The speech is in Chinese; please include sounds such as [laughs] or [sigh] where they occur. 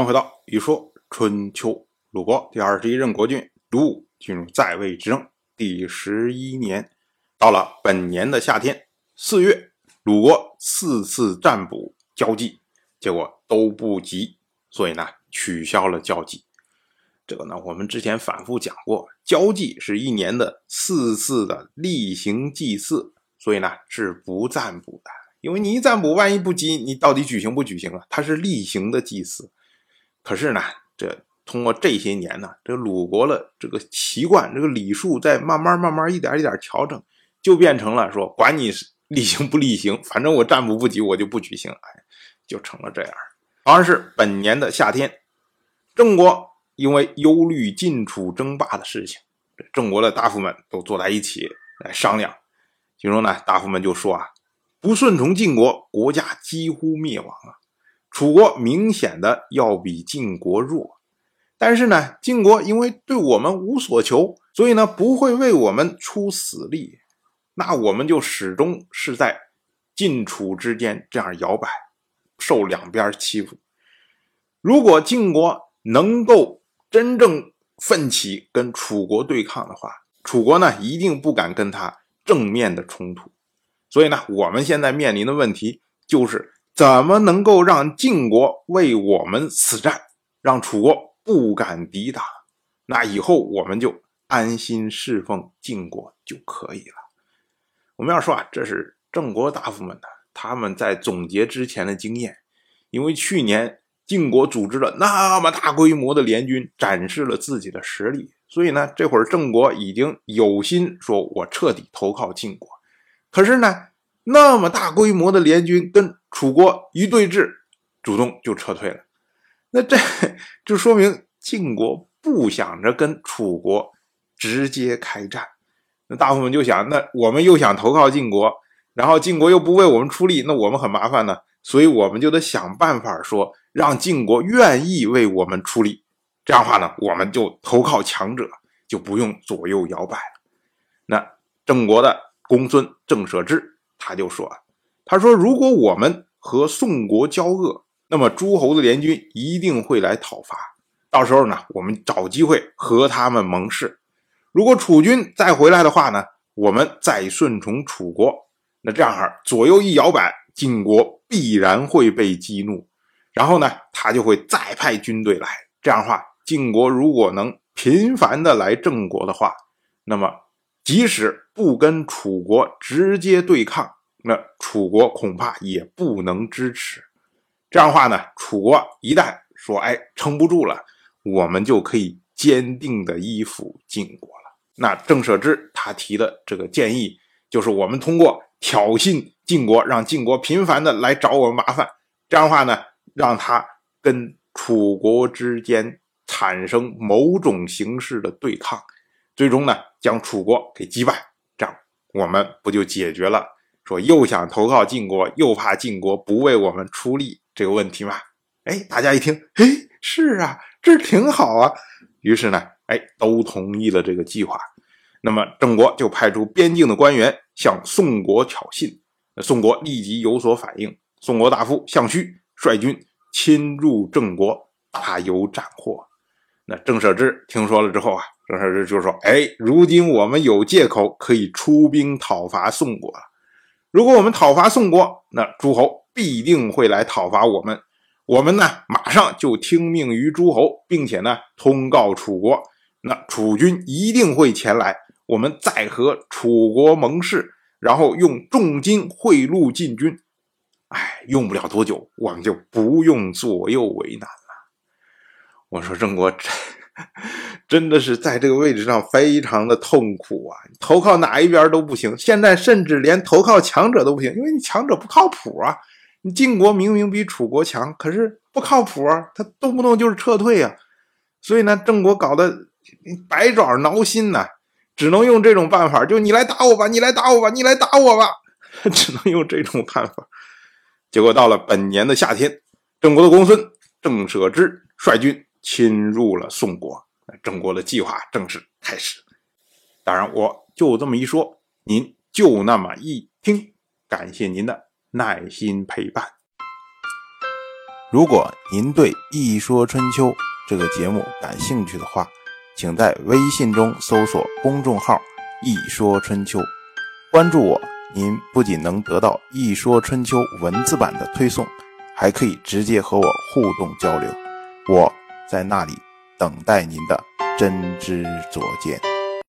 欢回到《一说春秋》，鲁国第二十一任国君鲁武进入在位执政第十一年，到了本年的夏天四月，鲁国四次占卜交际，结果都不吉，所以呢取消了交际。这个呢，我们之前反复讲过，交际是一年的四次的例行祭祀，所以呢是不占卜的。因为你一占卜，万一不吉，你到底举行不举行啊？它是例行的祭祀。可是呢，这通过这些年呢，这鲁国的这个习惯，这个礼数在慢慢慢慢一点一点调整，就变成了说，管你是 [laughs] 例行不例行，反正我占卜不吉，我就不举行，哎，就成了这样。而是本年的夏天，郑国因为忧虑晋楚争霸的事情，郑国的大夫们都坐在一起来商量。其中呢，大夫们就说啊，不顺从晋国，国家几乎灭亡啊。楚国明显的要比晋国弱，但是呢，晋国因为对我们无所求，所以呢不会为我们出死力，那我们就始终是在晋楚之间这样摇摆，受两边欺负。如果晋国能够真正奋起跟楚国对抗的话，楚国呢一定不敢跟他正面的冲突。所以呢，我们现在面临的问题就是。怎么能够让晋国为我们死战，让楚国不敢抵挡？那以后我们就安心侍奉晋国就可以了。我们要说啊，这是郑国大夫们呢，他们在总结之前的经验。因为去年晋国组织了那么大规模的联军，展示了自己的实力，所以呢，这会儿郑国已经有心说，我彻底投靠晋国。可是呢？那么大规模的联军跟楚国一对峙，主动就撤退了。那这就说明晋国不想着跟楚国直接开战。那大夫们就想，那我们又想投靠晋国，然后晋国又不为我们出力，那我们很麻烦呢。所以我们就得想办法说，让晋国愿意为我们出力。这样的话呢，我们就投靠强者，就不用左右摇摆了。那郑国的公孙郑舍之。他就说：“他说，如果我们和宋国交恶，那么诸侯的联军一定会来讨伐。到时候呢，我们找机会和他们盟誓。如果楚军再回来的话呢，我们再顺从楚国。那这样哈，左右一摇摆，晋国必然会被激怒。然后呢，他就会再派军队来。这样的话，晋国如果能频繁的来郑国的话，那么。”即使不跟楚国直接对抗，那楚国恐怕也不能支持。这样的话呢，楚国一旦说“哎，撑不住了”，我们就可以坚定的依附晋国了。那郑舍之他提的这个建议，就是我们通过挑衅晋国，让晋国频繁的来找我们麻烦。这样的话呢，让他跟楚国之间产生某种形式的对抗。最终呢，将楚国给击败，这样我们不就解决了说又想投靠晋国，又怕晋国不为我们出力这个问题吗？哎，大家一听，哎，是啊，这挺好啊。于是呢，哎，都同意了这个计划。那么郑国就派出边境的官员向宋国挑衅，宋国立即有所反应。宋国大夫项须率军侵入郑国，大有斩获。那郑舍之听说了之后啊。郑舍之就说：“哎，如今我们有借口可以出兵讨伐宋国了。如果我们讨伐宋国，那诸侯必定会来讨伐我们。我们呢，马上就听命于诸侯，并且呢，通告楚国。那楚军一定会前来，我们再和楚国盟誓，然后用重金贿赂晋军。哎，用不了多久，我们就不用左右为难了。”我说：“郑国。” [laughs] 真的是在这个位置上非常的痛苦啊！投靠哪一边都不行，现在甚至连投靠强者都不行，因为你强者不靠谱啊！你晋国明明比楚国强，可是不靠谱啊，他动不动就是撤退啊！所以呢，郑国搞得百爪挠心呐，只能用这种办法，就你来打我吧，你来打我吧，你来打我吧，[laughs] 只能用这种办法。结果到了本年的夏天，郑国的公孙郑舍之率军。侵入了宋国，郑国的计划正式开始。当然，我就这么一说，您就那么一听。感谢您的耐心陪伴。如果您对《一说春秋》这个节目感兴趣的话，请在微信中搜索公众号“一说春秋”，关注我。您不仅能得到《一说春秋》文字版的推送，还可以直接和我互动交流。我在那里等待您的真知灼见。